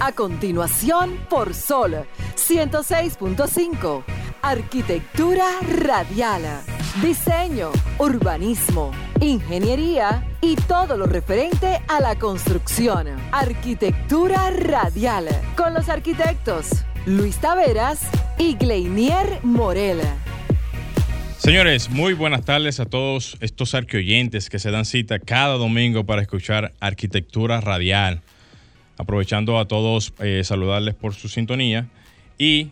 A continuación, por Sol 106.5. Arquitectura radial. Diseño, urbanismo, ingeniería y todo lo referente a la construcción. Arquitectura radial. Con los arquitectos Luis Taveras y Gleinier Morel. Señores, muy buenas tardes a todos estos arqueoyentes que se dan cita cada domingo para escuchar arquitectura radial. Aprovechando a todos, eh, saludarles por su sintonía y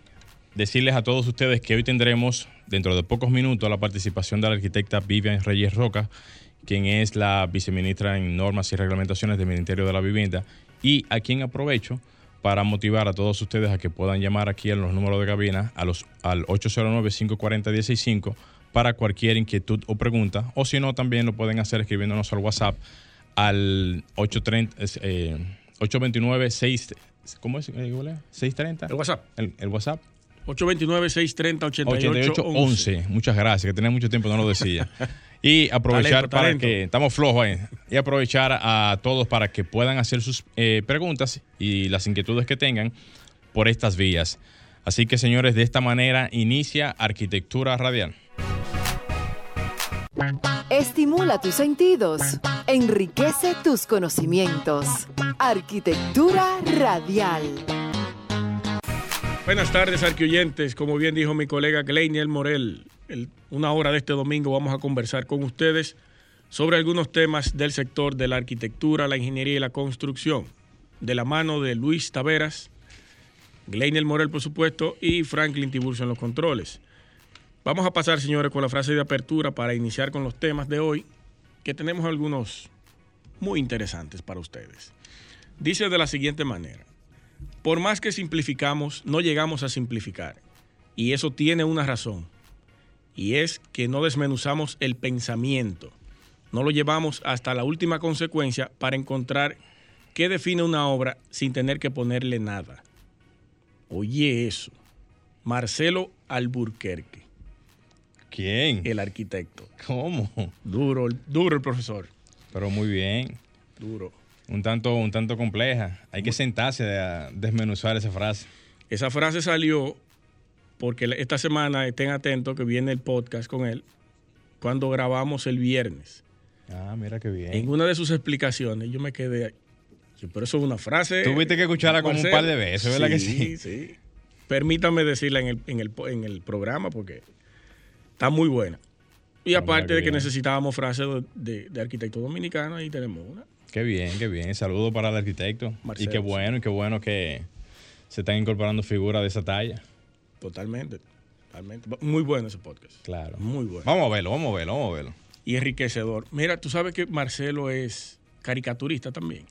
decirles a todos ustedes que hoy tendremos, dentro de pocos minutos, la participación de la arquitecta Vivian Reyes Roca, quien es la viceministra en normas y reglamentaciones del Ministerio de la Vivienda, y a quien aprovecho para motivar a todos ustedes a que puedan llamar aquí en los números de cabina a los, al 809-540-165 para cualquier inquietud o pregunta, o si no, también lo pueden hacer escribiéndonos al WhatsApp al 830, eh, 829 6 ¿Cómo es? Eh, 630. El WhatsApp. El, el WhatsApp. 829-630-8811. Muchas gracias, que tenía mucho tiempo, no lo decía. Y aprovechar Talento, para talento. que estamos flojos ahí. Y aprovechar a todos para que puedan hacer sus eh, preguntas y las inquietudes que tengan por estas vías. Así que, señores, de esta manera inicia Arquitectura Radial. Estimula tus sentidos, enriquece tus conocimientos. Arquitectura radial. Buenas tardes, arquioyentes. Como bien dijo mi colega Gleiniel Morel, el- una hora de este domingo vamos a conversar con ustedes sobre algunos temas del sector de la arquitectura, la ingeniería y la construcción, de la mano de Luis Taveras, Gleiniel Morel, por supuesto, y Franklin Tiburcio en los controles. Vamos a pasar, señores, con la frase de apertura para iniciar con los temas de hoy, que tenemos algunos muy interesantes para ustedes. Dice de la siguiente manera. Por más que simplificamos, no llegamos a simplificar. Y eso tiene una razón. Y es que no desmenuzamos el pensamiento. No lo llevamos hasta la última consecuencia para encontrar qué define una obra sin tener que ponerle nada. Oye eso. Marcelo Alburquerque, ¿Quién? el arquitecto. ¿Cómo? Duro, duro el profesor. Pero muy bien. Duro. Un tanto, un tanto compleja. Hay que sentarse a desmenuzar esa frase. Esa frase salió porque esta semana estén atentos que viene el podcast con él cuando grabamos el viernes. Ah, mira qué bien. En una de sus explicaciones yo me quedé, pero eso es una frase. Tuviste que escucharla como un par de veces, ¿verdad que sí? Sí, sí. Permítame decirla en el, en el, en el programa porque está muy buena. Y Ah, aparte de que necesitábamos frases de, de, de arquitecto dominicano, ahí tenemos una. Qué bien, qué bien. Saludos para el arquitecto. Marcelo, y qué bueno, y qué bueno que se están incorporando figuras de esa talla. Totalmente. Totalmente. Muy bueno ese podcast. Claro. Muy bueno. Vamos a verlo, vamos a verlo, vamos a verlo. y enriquecedor. Mira, tú sabes que Marcelo es caricaturista también.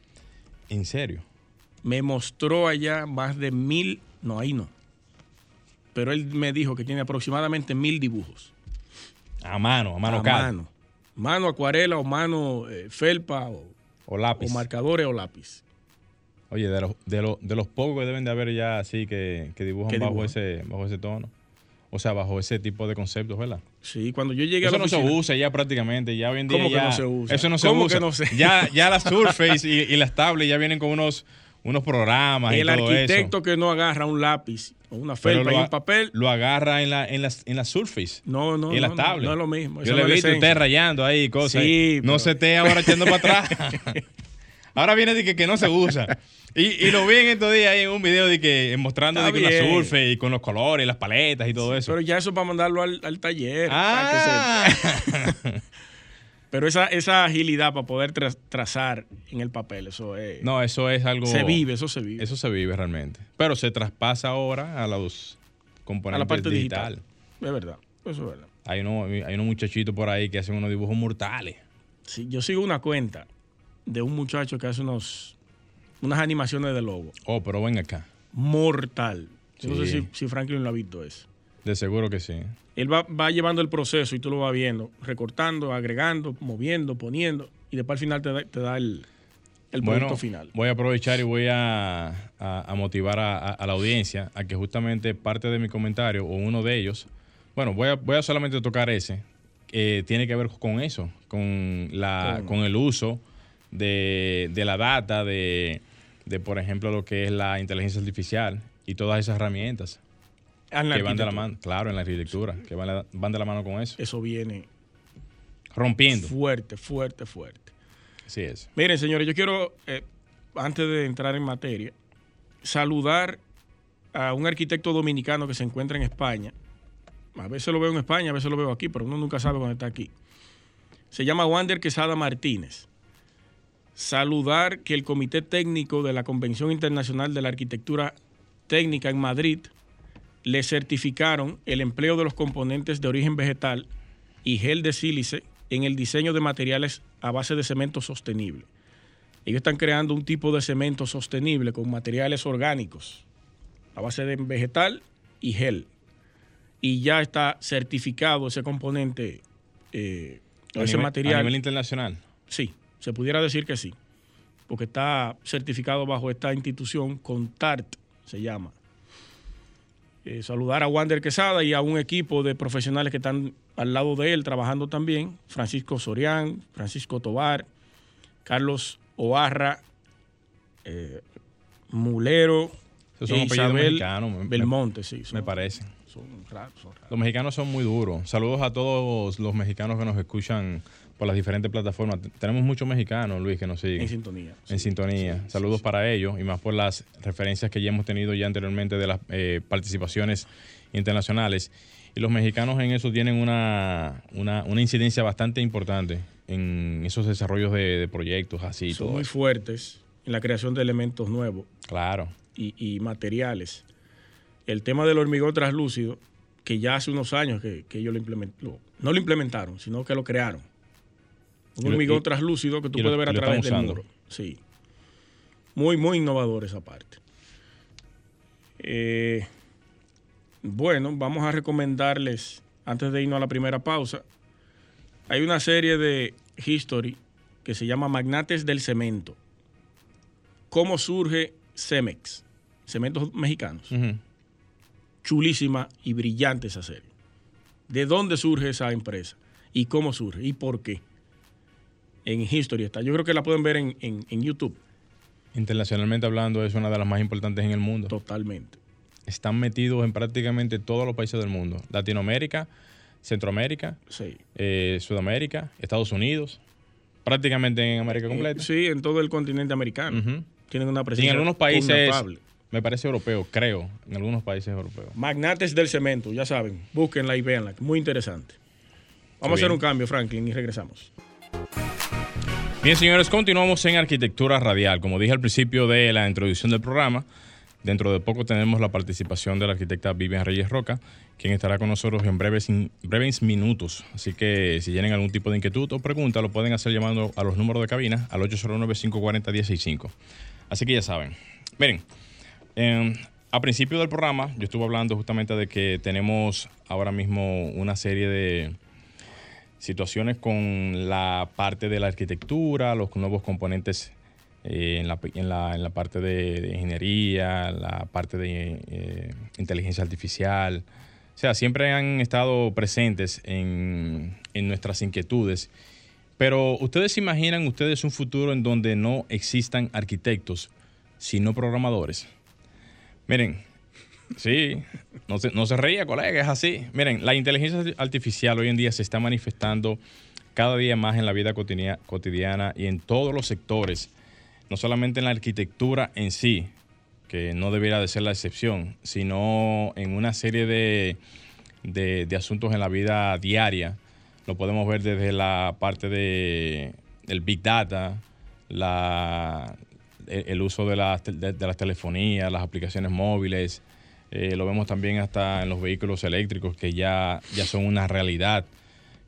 ¿En serio? Me mostró allá más de mil, no, ahí no. Pero él me dijo que tiene aproximadamente mil dibujos. A mano, a mano a mano. Mano acuarela o mano eh, felpa o, O lápiz. o marcadores o lápiz. Oye, de los, de, los, de los pocos que deben de haber ya así que, que dibujan ¿Qué bajo dibujan? ese, bajo ese tono. O sea, bajo ese tipo de conceptos, ¿verdad? Sí, cuando yo llegué Eso a la no se usa ya prácticamente. Ya hoy en día ¿Cómo que ya- no se usa? Eso no se ¿Cómo usa. que no se- Ya, ya las Surface y, y las tablets ya vienen con unos, unos programas El y todo arquitecto eso. que no agarra un lápiz una felpa lo y un papel, Lo agarra en la, en las, en las Surface. no, no, en no, las no, tablets. no es lo mismo. Yo le he visto la usted rayando ahí cosas. Sí, no pero- se esté ahora echando para atrás. ahora viene de que, que no se usa. Y, y lo vi en estos días ahí en un video de que mostrando Está de que la. Surface y con los colores, las paletas y todo eso. Pero ya eso para mandarlo al, al taller. para que ah, se- Pero esa, esa agilidad para poder tra- trazar en el papel, eso es. no, eso es algo. se vive, eso se vive. Eso se vive realmente. Pero se traspasa ahora a los componentes a la parte digital. digital. Es verdad. Eso es verdad. Hay unos, hay unos muchachitos por ahí que hacen unos dibujos mortales. Sí, yo sigo una cuenta de un muchacho que hace unos unas animaciones de lobo. Oh, pero ven acá. Mortal. Yo no sé si, si Franklin lo ha visto eso. De seguro que sí. Él va, va llevando el proceso y tú lo vas viendo, recortando, agregando, moviendo, poniendo, y después al final te da, te da el, el producto Bueno, final. voy a aprovechar y voy a, a- a motivar a, la audiencia a que justamente parte de mi comentario o uno de ellos, bueno, voy a, voy a solamente tocar ese, que tiene que ver con eso, con, la, con el uso de, de la data, de, de, por ejemplo, lo que es la inteligencia artificial y todas esas herramientas que van de la mano, claro, en la arquitectura, que van, la- van de la mano con eso, Eso viene rompiendo. fuerte, fuerte, fuerte. Así es. Miren, señores, yo quiero, eh, antes de entrar en materia, saludar a un arquitecto dominicano que se encuentra en España. A veces lo veo en España, a veces lo veo aquí, pero uno nunca sabe cuando está aquí. Se llama Wander Quesada Martínez. Saludar que el Comité Técnico de la Convención Internacional de la Arquitectura Técnica en Madrid le certificaron el empleo de los componentes de origen vegetal y gel de sílice en el diseño de materiales a base de cemento sostenible. Ellos están creando un tipo de cemento sostenible con materiales orgánicos a base de vegetal y gel. Y ya está certificado ese componente, eh, A ese nivel- material. A nivel internacional. Sí, se pudiera decir que sí, porque está certificado bajo esta institución, CONTART se llama. Eh, saludar a Wander Quesada y a un equipo de profesionales que están al lado de él trabajando también, Francisco Sorián, Francisco Tobar, Carlos Oarra, eh, Mulero, Esos son e Isabel mexicanos, me- me- Belmonte, sí. Me parece. son raros, son raros. Los mexicanos son muy duros. Saludos a todos los mexicanos que nos escuchan por las diferentes plataformas. Tenemos muchos mexicanos, Luis, que nos siguen. En sintonía. en sí. sintonía. sí, Saludos sí. para ellos y más por las referencias que ya hemos tenido ya anteriormente de las eh, participaciones internacionales. Y los mexicanos en eso tienen una, una, una incidencia bastante importante en esos desarrollos de, de proyectos así. Son todo muy eso. fuertes en la creación de elementos nuevos. Claro. y, y materiales. El tema del hormigón translúcido, que ya hace unos años que, que ellos lo implementaron, no lo implementaron, sino que lo crearon. Un hormigón translúcido que tú puedes ver a través del usando. muro. Sí. Muy, muy innovador esa parte. Eh, bueno, vamos a recomendarles, antes de irnos a la primera pausa, hay una serie de history que se llama Magnates del Cemento. ¿Cómo surge Cemex? Cementos mexicanos. Chulísima y brillante esa serie. ¿De dónde surge esa empresa? ¿Y cómo surge? ¿Y por qué? En History está. Yo creo que la pueden ver en, en- en YouTube Internacionalmente hablando, es una de las más importantes en el mundo. totalmente. Están metidos en prácticamente todos los países del mundo. Latinoamérica, Centroamérica, Sí. eh, Sudamérica, Estados Unidos, prácticamente en América completa. Sí, en todo el continente americano. Tienen una Y presencia. en algunos países, me parece europeo, creo, en algunos países europeos. Magnates del cemento, ya saben. Búsquenla y véanla. Muy interesante. Vamos a hacer un cambio, Franklin, y regresamos. Bien, señores, continuamos en arquitectura radial. Como dije al principio de la introducción del programa, dentro de poco tenemos la participación de la arquitecta Vivian Reyes Roca, quien estará con nosotros en breves, breves minutos. Así que si tienen algún tipo de inquietud o pregunta, lo pueden hacer llamando a los números de cabina al 809-540-165. Así que ya saben. Miren, eh, a principio del programa yo estuve hablando justamente de que tenemos ahora mismo una serie de situaciones con la parte de la arquitectura, los nuevos componentes eh, en, la, en, la, en la parte de, ingeniería, la parte de eh, inteligencia artificial. O sea, siempre han estado presentes en, en nuestras inquietudes. Pero ustedes imaginan ustedes un futuro en donde no existan arquitectos, sino programadores. Miren, Sí, no se, no se ría, colega, es así. Miren, la inteligencia artificial hoy en día se está manifestando cada día más en la vida cotidiana, y en todos los sectores, no solamente en la arquitectura en sí, que no debería de ser la excepción, sino en una serie de, de, asuntos en la vida diaria. Lo podemos ver desde la parte de, del Big Data, la, el, el uso de, la, de, de las telefonías, las aplicaciones móviles, eh, lo vemos también hasta en los vehículos eléctricos que ya, ya son una realidad.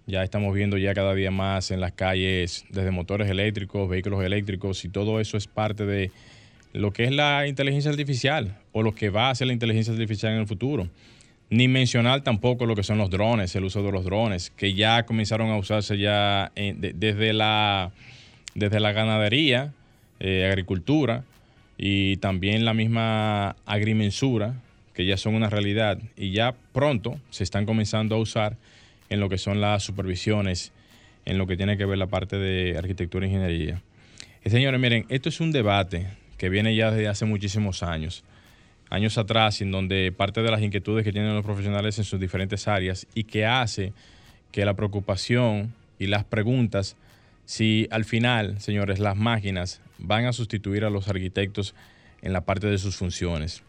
Ya estamos viendo ya cada día más en las calles desde motores eléctricos, vehículos eléctricos y todo eso es parte de lo que es la inteligencia artificial o lo que va a ser la inteligencia artificial en el futuro. Ni mencionar tampoco lo que son los drones, el uso de los drones, que ya comenzaron a usarse ya desde, la, desde la ganadería, eh, agricultura y también la misma agrimensura, que ya son una realidad y ya pronto se están comenzando a usar en lo que son las supervisiones, en lo que tiene que ver la parte de arquitectura e ingeniería. Y señores, miren, esto es un debate que viene ya desde hace muchísimos años. Años atrás, en donde parte de las inquietudes que tienen los profesionales en sus diferentes áreas y que hace que la preocupación y las preguntas, si al final, señores, las máquinas van a sustituir a los arquitectos en la parte de sus funciones.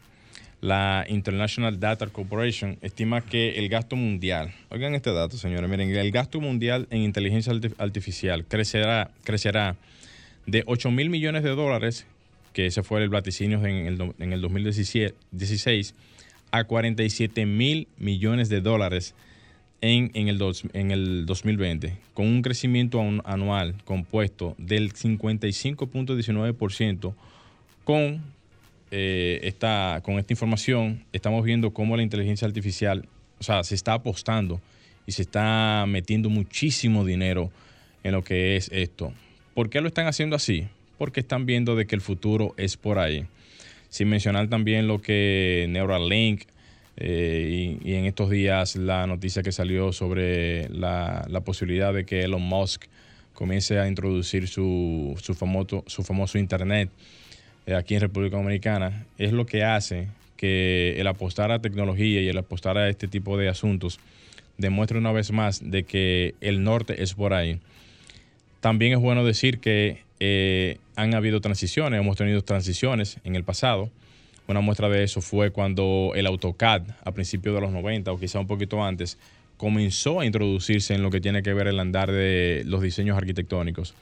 La International Data Corporation estima que el gasto mundial, oigan este dato, señores, miren, el gasto mundial en inteligencia artificial crecerá, crecerá de 8 mil millones de dólares, que ese fue el vaticinio en el, en el 2016, a 47 mil millones de dólares en, en, el en el 2020, con un crecimiento anual compuesto del 55.19%, con, eh, con esta información estamos viendo cómo la inteligencia artificial, o sea, se está apostando y se está metiendo muchísimo dinero en lo que es esto. ¿Por qué lo están haciendo así? Porque están viendo de que el futuro es por ahí. Sin mencionar también lo que Neuralink, eh, y, en estos días la noticia que salió sobre la, posibilidad de que Elon Musk comience a introducir su, su, famoso, su famoso Internet aquí en República Dominicana, es lo que hace que el apostar a tecnología y el apostar a este tipo de asuntos demuestre una vez más de que el norte es por ahí. También es bueno decir que eh, han habido transiciones, hemos tenido transiciones en el pasado. Una muestra de eso fue cuando el AutoCAD, a principios de los 90 o quizá un poquito antes, comenzó a introducirse en lo que tiene que ver el andar de los diseños arquitectónicos.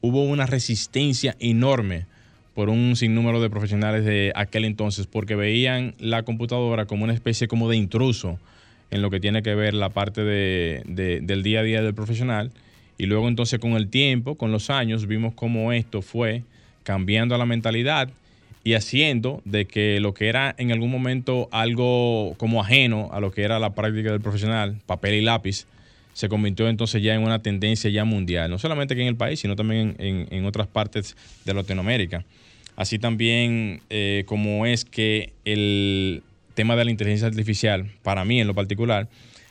Hubo una resistencia enorme por un sinnúmero de profesionales de aquel entonces porque veían la computadora como una especie como de intruso en lo que tiene que ver la parte del día a día del profesional. Y luego entonces con el tiempo, con los años, vimos cómo esto fue cambiando la mentalidad y haciendo de que lo que era en algún momento algo como ajeno a lo que era la práctica del profesional, papel y lápiz, se convirtió entonces ya en una tendencia ya mundial, no solamente aquí en el país, sino también en, otras partes de Latinoamérica. Así también eh, como es que el tema de la inteligencia artificial, para mí en lo particular,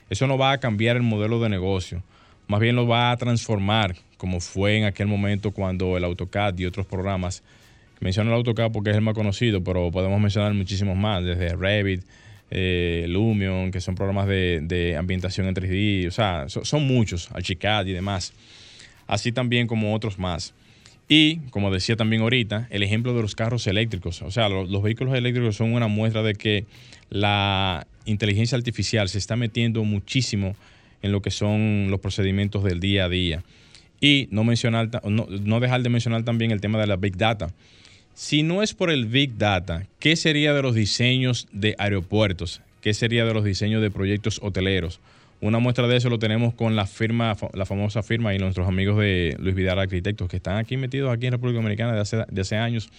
eso no va a cambiar el modelo de negocio, más bien lo va a transformar, como fue en aquel momento cuando el AutoCAD y otros programas Menciono el AutoCAD porque es el más conocido, pero podemos mencionar muchísimos más, desde Revit, eh, Lumion, que son programas de, ambientación en 3D, o sea, son muchos, Archicad y demás, así también como otros más. Y, como decía también ahorita, el ejemplo de los carros eléctricos, o sea, los vehículos eléctricos son una muestra de que la inteligencia artificial se está metiendo muchísimo en lo que son los procedimientos del día a día. Y no, mencionar, no, no dejar de mencionar también el tema de la Big Data si no es por el Big Data, ¿qué sería de los diseños de aeropuertos? ¿Qué sería de los diseños de proyectos hoteleros? Una muestra de eso lo tenemos con la firma, la famosa firma y nuestros amigos de Luis Vidal Arquitectos, que están aquí metidos aquí en República Dominicana de hace, de hace años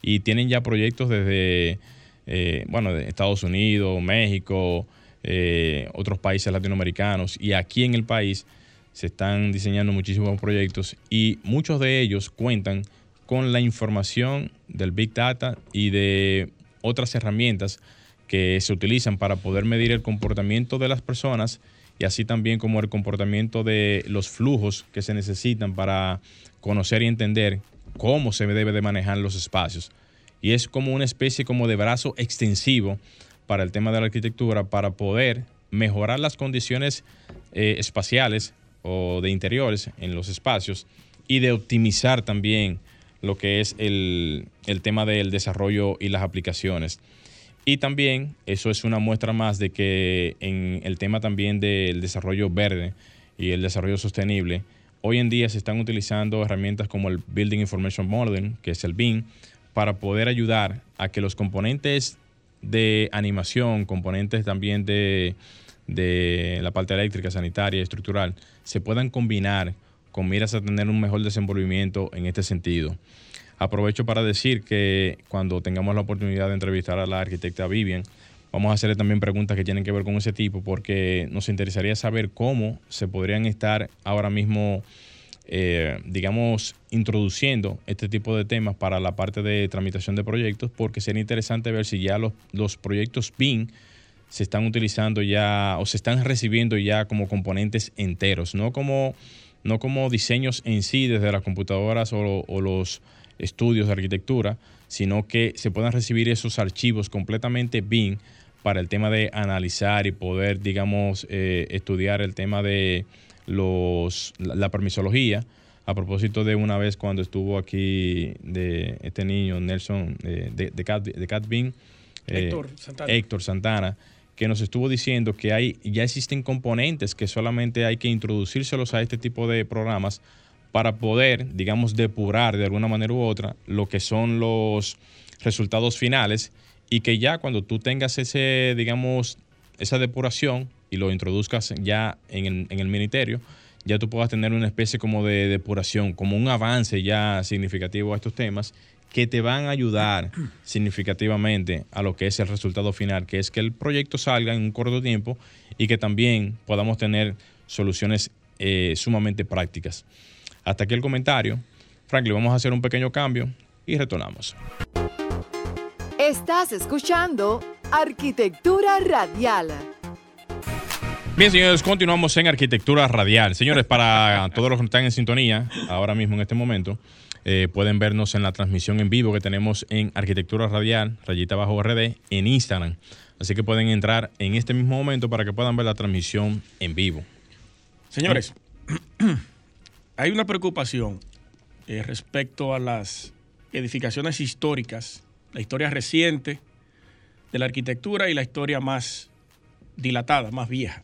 y tienen ya proyectos desde, eh, bueno, de Estados Unidos, México, eh, otros países latinoamericanos y aquí en el país se están diseñando muchísimos proyectos y muchos de ellos cuentan con la información del Big Data y de otras herramientas que se utilizan para poder medir el comportamiento de las personas y así también como el comportamiento de los flujos que se necesitan para conocer y entender cómo se debe de manejar los espacios. Y es como una especie como de brazo extensivo para el tema de la arquitectura para poder mejorar las condiciones eh, espaciales o de interiores en los espacios y de optimizar también lo que es el, tema del desarrollo y las aplicaciones. Y también eso es una muestra más de que en el tema también del desarrollo verde y el desarrollo sostenible, hoy en día se están utilizando herramientas como el Building Information Modeling, que es el BIM, para poder ayudar a que los componentes de animación, componentes también de, de la parte eléctrica, sanitaria estructural, se puedan combinar con miras a tener un mejor desenvolvimiento en este sentido. Aprovecho para decir que cuando tengamos la oportunidad de entrevistar a la arquitecta Vivian, vamos a hacerle también preguntas que tienen que ver con ese tipo, porque nos interesaría saber cómo se podrían estar ahora mismo, eh, digamos, introduciendo este tipo de temas para la parte de tramitación de proyectos, porque sería interesante ver si ya los, los proyectos BIM se están utilizando ya o se están recibiendo ya como componentes enteros, no como no como diseños en sí desde las computadoras o, los estudios de arquitectura, sino que se puedan recibir esos archivos completamente BIM para el tema de analizar y poder, digamos, eh, estudiar el tema de los, la, permisología. A propósito de una vez cuando estuvo aquí de este niño, Nelson, eh, de, de, Cat, de eh, Héctor Santana. que nos estuvo diciendo que hay, ya existen componentes que solamente hay que introducírselos a este tipo de programas para poder, digamos, depurar de alguna manera u otra lo que son los resultados finales y que ya cuando tú tengas ese, digamos, esa depuración y lo introduzcas ya en el, en el ministerio, ya tú puedas tener una especie como de depuración, como un avance ya significativo a estos temas que te van a ayudar significativamente a lo que es el resultado final, que es que el proyecto salga en un corto tiempo y que también podamos tener soluciones eh, sumamente prácticas. Hasta aquí el comentario. Franklin, vamos a hacer un pequeño cambio y retornamos. Estás escuchando Arquitectura Radial. Bien, señores, continuamos en Arquitectura Radial. Señores, para todos los que están en sintonía ahora mismo en este momento, eh, pueden vernos en la transmisión en vivo que tenemos en Arquitectura Radial, rayita bajo RD, en Instagram. Así que pueden entrar en este mismo momento para que puedan ver la transmisión en vivo. Señores, hay una preocupación eh, respecto a las edificaciones históricas, la historia reciente de la arquitectura y la historia más dilatada, más vieja,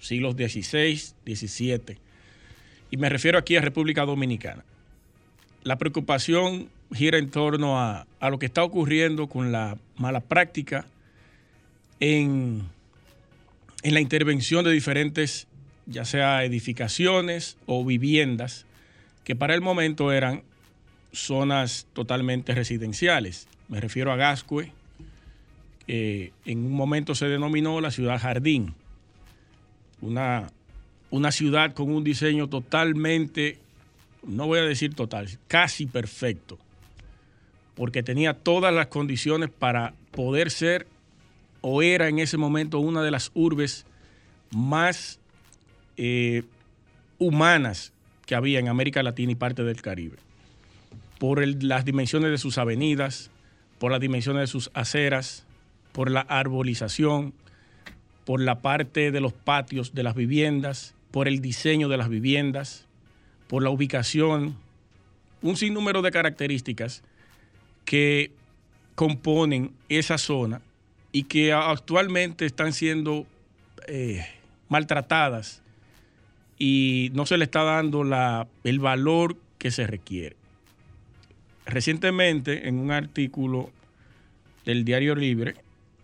siglos XVI, XVII. Y me refiero aquí a República Dominicana. La preocupación gira en torno a, a lo que está ocurriendo con la mala práctica en, en la intervención de diferentes ya sea edificaciones o viviendas, que para el momento eran zonas totalmente residenciales. Me refiero a Gascue, que en un momento se denominó la ciudad jardín, una, una ciudad con un diseño totalmente, no voy a decir total, casi perfecto, porque tenía todas las condiciones para poder ser o era en ese momento una de las urbes más eh, humanas que había en América Latina y parte del Caribe, por las dimensiones de sus avenidas, por las dimensiones de sus aceras, por la arbolización, por la parte de los patios de las viviendas, por el diseño de las viviendas, por la ubicación, un sinnúmero de características que componen esa zona y que actualmente están siendo eh, maltratadas y no se le está dando la, el valor que se requiere. Recientemente, en un artículo del Diario Libre,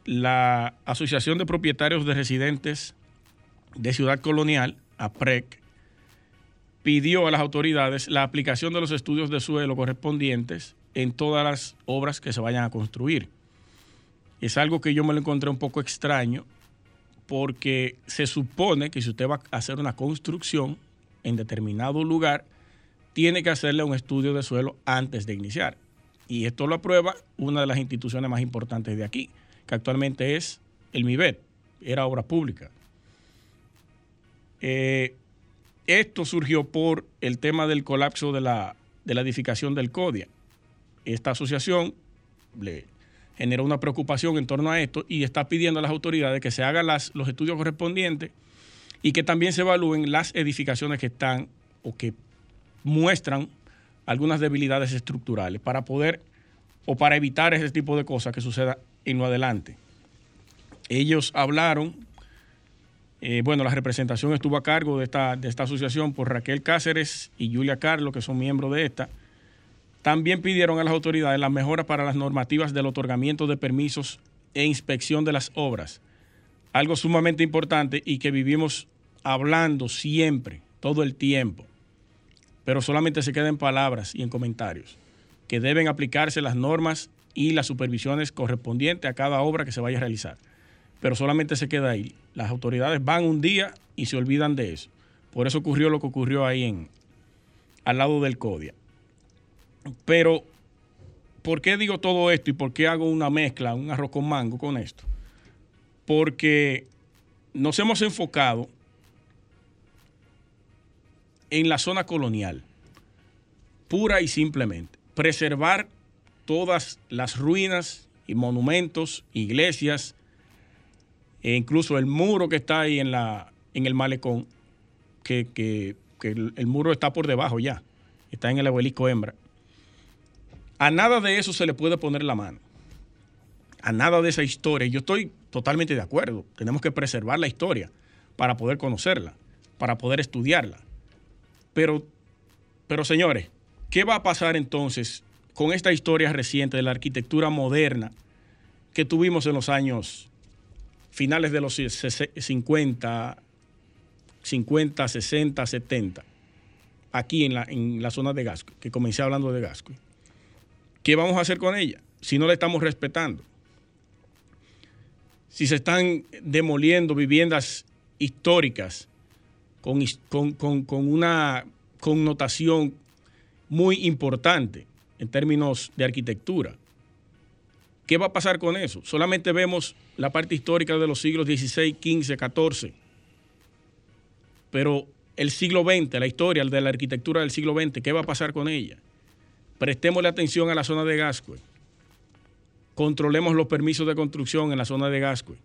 la Asociación de Propietarios de Residentes de Ciudad Colonial, APREC, pidió a las autoridades la aplicación de los estudios de suelo correspondientes en todas las obras que se vayan a construir. Es algo que yo me lo encontré un poco extraño porque se supone que si usted va a hacer una construcción en determinado lugar, tiene que hacerle un estudio de suelo antes de iniciar. Y esto lo aprueba una de las instituciones más importantes de aquí, que actualmente es el MIBET, era obra pública. Eh, esto surgió por el tema del colapso de la, de la edificación del CODIA. Esta asociación le generó una preocupación en torno a esto y está pidiendo a las autoridades que se hagan los estudios correspondientes y que también se evalúen las edificaciones que están o que muestran algunas debilidades estructurales para poder o para evitar ese tipo de cosas que suceda en lo adelante. Ellos hablaron, eh, bueno, la representación estuvo a cargo de esta, de esta asociación por Raquel Cáceres y Julia Carlos, que son miembros de esta también pidieron a las autoridades las mejoras para las normativas del otorgamiento de permisos e inspección de las obras. Algo sumamente importante y que vivimos hablando siempre, todo el tiempo, pero solamente se queda en palabras y en comentarios, que deben aplicarse las normas y las supervisiones correspondientes a cada obra que se vaya a realizar. Pero solamente se queda ahí. Las autoridades van un día y se olvidan de eso. Por eso ocurrió lo que ocurrió ahí en, al lado del CODIA. Pero, ¿por qué digo todo esto y por qué hago una mezcla, un arroz con mango con esto? Porque nos hemos enfocado en la zona colonial, pura y simplemente. preservar todas las ruinas y monumentos, iglesias, e incluso el muro que está ahí en, la, en el malecón, que, el, muro está por debajo ya, está en el obelisco hembra. A nada de eso se le puede poner la mano. A nada de esa historia. Yo estoy totalmente de acuerdo. Tenemos que preservar la historia para poder conocerla, para poder estudiarla. Pero, pero señores, ¿qué va a pasar entonces con esta historia reciente de la arquitectura moderna que tuvimos en los años finales de los 50, 50, 60, 70, aquí en la, en la zona de Gasco, que comencé hablando de Gasco? ¿Qué vamos a hacer con ella si no la estamos respetando? Si se están demoliendo viviendas históricas con, con una connotación muy importante en términos de arquitectura. ¿Qué va a pasar con eso? Solamente vemos la parte histórica de los siglos XVI, XV, XIV. Pero el siglo XX, la historia de la arquitectura del siglo XX, ¿qué va a pasar con ella? Prestémosle atención a la zona de Gascue. Controlemos los permisos de construcción en la zona de Gascue.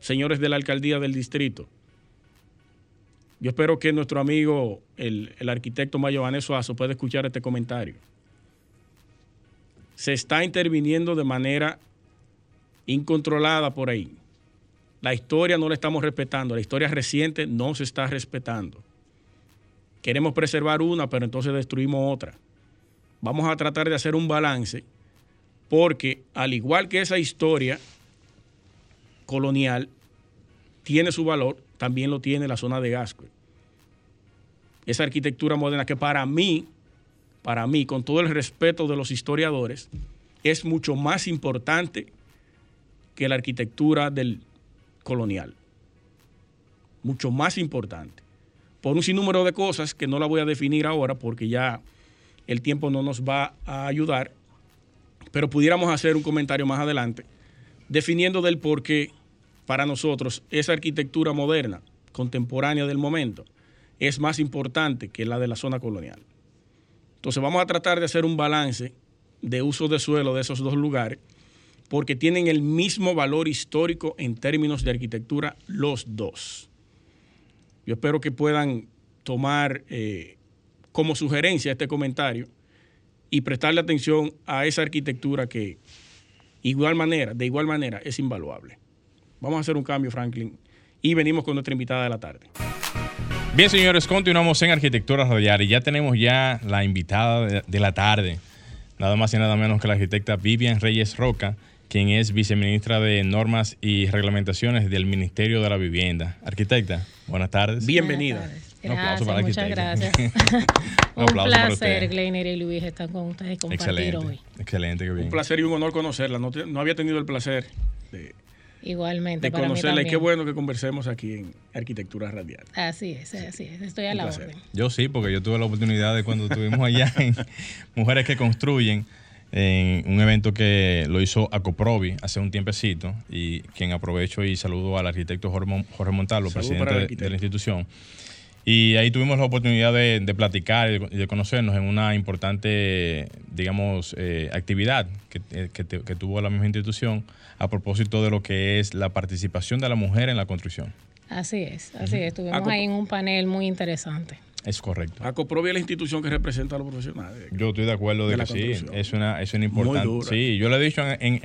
Señores de la alcaldía del distrito. Yo espero que nuestro amigo, el, arquitecto Mayo Vaneso Azo, pueda escuchar este comentario. Se está interviniendo de manera incontrolada por ahí. La historia no la estamos respetando, la historia reciente no se está respetando. Queremos preservar una, pero entonces destruimos otra vamos a tratar de hacer un balance, porque al igual que esa historia colonial tiene su valor, también lo tiene la zona de Gasco. Esa arquitectura moderna que para mí, para mí, con todo el respeto de los historiadores, es mucho más importante que la arquitectura del colonial. Mucho más importante. Por un sinnúmero de cosas que no la voy a definir ahora porque ya el tiempo no nos va a ayudar, pero pudiéramos hacer un comentario más adelante, definiendo del por qué para nosotros esa arquitectura moderna, contemporánea del momento, es más importante que la de la zona colonial. Entonces vamos a tratar de hacer un balance de uso de suelo de esos dos lugares, porque tienen el mismo valor histórico en términos de arquitectura los dos. Yo espero que puedan tomar eh, como sugerencia este comentario y prestarle atención a esa arquitectura que igual manera, de igual manera es invaluable. Vamos a hacer un cambio, Franklin, y venimos con nuestra invitada de la tarde. Bien, señores, continuamos en Arquitectura Radial y ya tenemos ya la invitada de la tarde, nada más y nada menos que la arquitecta Vivian Reyes Roca, quien es viceministra de Normas y Reglamentaciones del Ministerio de la Vivienda. Arquitecta, buenas tardes. Bienvenida. Un aplauso para muchas gracias. un, placer, Gleiner y Luis, estar con ustedes y compartir excelente, hoy. Excelente, qué bien. Un placer y un honor conocerla. No, no había tenido el placer de, Igualmente. De conocerla y qué bueno que conversemos aquí en Arquitectura Radial. Así es, así es. Estoy a la orden. Yo sí, porque yo tuve la oportunidad de cuando estuvimos allá en Mujeres que Construyen, en un evento que lo hizo Acoprovi hace un tiempecito y quien aprovecho y saludo al arquitecto Jorge Montalvo, presidente de la institución. Y ahí tuvimos la oportunidad de, platicar y de, conocernos en una importante, digamos, eh, actividad eh, que, tuvo la misma institución a propósito de lo que es la participación de la mujer en la construcción. Así es, así es. Estuvimos ahí en un panel muy interesante. Es correcto. ACOPROVI es la institución que representa a los profesionales. Yo estoy de acuerdo de, que sí, es una, es una importante. Sí, yo lo he dicho en,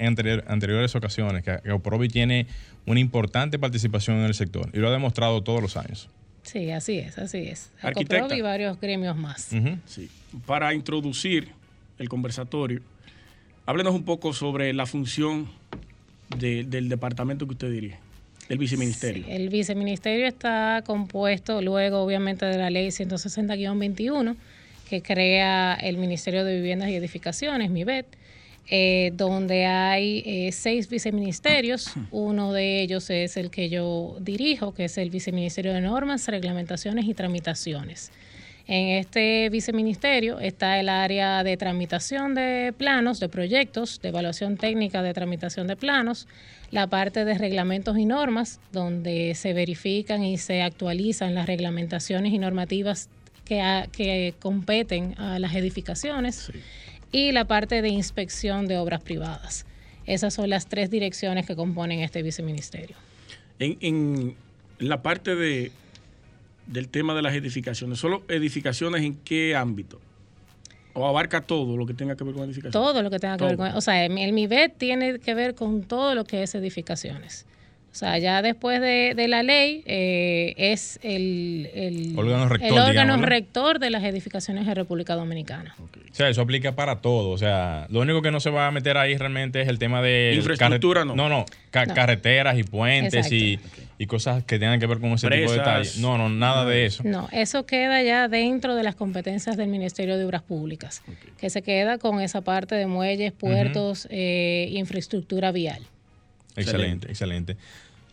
anteriores ocasiones que ACOPROVI tiene una importante participación en el sector y lo ha demostrado todos los años. Sí, así es, así es. Arquitecta. y varios gremios más. sí. Para introducir el conversatorio, háblenos un poco sobre la función del departamento que usted dirige, del viceministerio. el viceministerio está compuesto luego, obviamente, de la ley 160-21, que crea el Ministerio de Viviendas y Edificaciones, MIBET eh, donde hay eh, seis viceministerios. Uno de ellos es el que yo dirijo, que es el Viceministerio de Normas, Reglamentaciones y Tramitaciones. En este viceministerio está el área de tramitación de planos, de proyectos, de evaluación técnica de tramitación de planos, la parte de reglamentos y normas, donde se verifican y se actualizan las reglamentaciones y normativas que, que competen a las edificaciones. Y la parte de inspección de obras privadas. Esas son las tres direcciones que componen este viceministerio. En, en la parte de, del tema de las edificaciones, ¿solo edificaciones en qué ámbito? ¿O abarca todo lo que tenga que ver con edificaciones? Todo lo que tenga que ver con... O sea, el, el MIBET tiene que ver con todo lo que es edificaciones. O sea, ya después de, de la ley eh, es el, el órgano, rector, el órgano rector de las edificaciones de República Dominicana. O sea, eso aplica para todo. O sea, lo único que no se va a meter ahí realmente es el tema de... Infraestructura, no. No, no, ca- No. carreteras y puentes y, y cosas que tengan que ver con ese tipo de detalles. No, no, nada de eso. No, eso queda ya dentro de las competencias del Ministerio de Obras Públicas, que se queda con esa parte de muelles, puertos, eh, infraestructura vial. Excelente, excelente.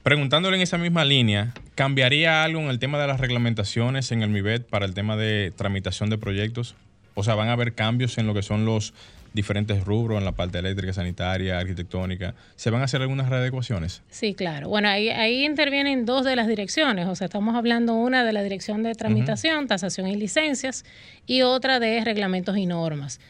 Preguntándole en esa misma línea, ¿cambiaría algo en el tema de las reglamentaciones en el MIBET para el tema de tramitación de proyectos? O sea, ¿van a haber cambios en lo que son los diferentes rubros, en la parte eléctrica, sanitaria, arquitectónica? ¿Se van a hacer algunas readecuaciones? Sí, claro. Bueno, ahí, ahí intervienen dos de las direcciones. O sea, estamos hablando una de la dirección de tramitación, tasación y licencias, y otra de reglamentos y normas.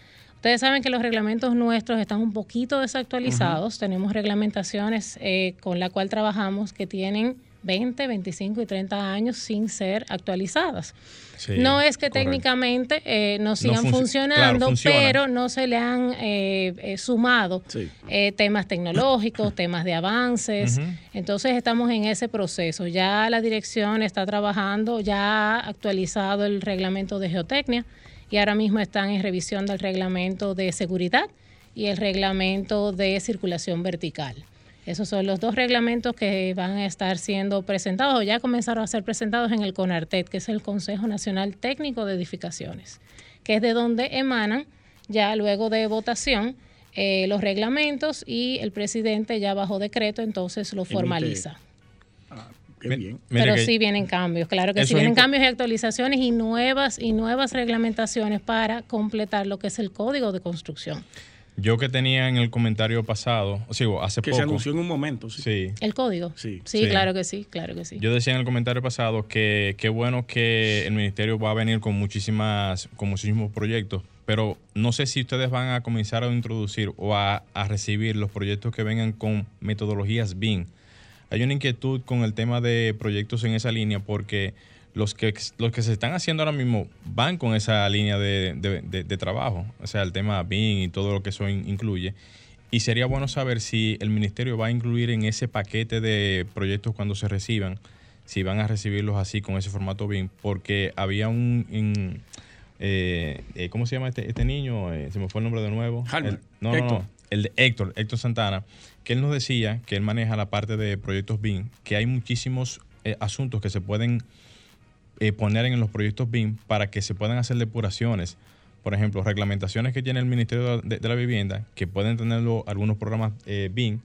Ustedes saben que los reglamentos nuestros están un poquito desactualizados. Tenemos reglamentaciones eh, con la cual trabajamos que tienen 20, 25 y 30 años sin ser actualizadas. Sí, no es que correcto. técnicamente eh, no sigan funci- funcionando, claro, pero no se le han eh, eh, sumado Sí. eh, temas tecnológicos, temas de avances. Entonces estamos en ese proceso. Ya la dirección está trabajando, ya ha actualizado el reglamento de geotecnia y ahora mismo están en revisión del reglamento de seguridad y el reglamento de circulación vertical. Esos son los dos reglamentos que van a estar siendo presentados o ya comenzaron a ser presentados en el CONARTET, que es el Consejo Nacional Técnico de Edificaciones, que es de donde emanan ya luego de votación eh, los reglamentos y el presidente ya bajo decreto entonces lo formaliza. Qué bien. Pero que- sí vienen cambios, claro que Eso sí vienen cambios y actualizaciones y nuevas y nuevas reglamentaciones para completar lo que es el código de construcción. Yo que tenía en el comentario pasado, o sea, hace Que poco. se anunció en un momento. Sí. Sí. ¿El código? Sí. Sí, Sí. claro que sí, claro que sí. Yo decía en el comentario pasado que qué bueno que el ministerio va a venir con muchísimas, con muchísimos proyectos, pero no sé si ustedes van a comenzar a introducir o a, a recibir los proyectos que vengan con metodologías BIM. Hay una inquietud con el tema de proyectos en esa línea porque los que, los que se están haciendo ahora mismo van con esa línea de, de- de- de trabajo, o sea, el tema BIM y todo lo que eso in- incluye. Y sería bueno saber si el ministerio va a incluir en ese paquete de proyectos cuando se reciban, si van a recibirlos así con ese formato BIM, porque había un... eh, eh, ¿Cómo se llama este, este niño? Eh, se me fue el nombre de nuevo. El- no, no, no. El de Héctor, Héctor Santana, que él nos decía que él maneja la parte de proyectos BIM, que hay muchísimos eh, asuntos que se pueden eh, poner en los proyectos BIM para que se puedan hacer depuraciones. Por ejemplo, reglamentaciones que tiene el Ministerio de, la Vivienda, que pueden tenerlo algunos programas eh, BIM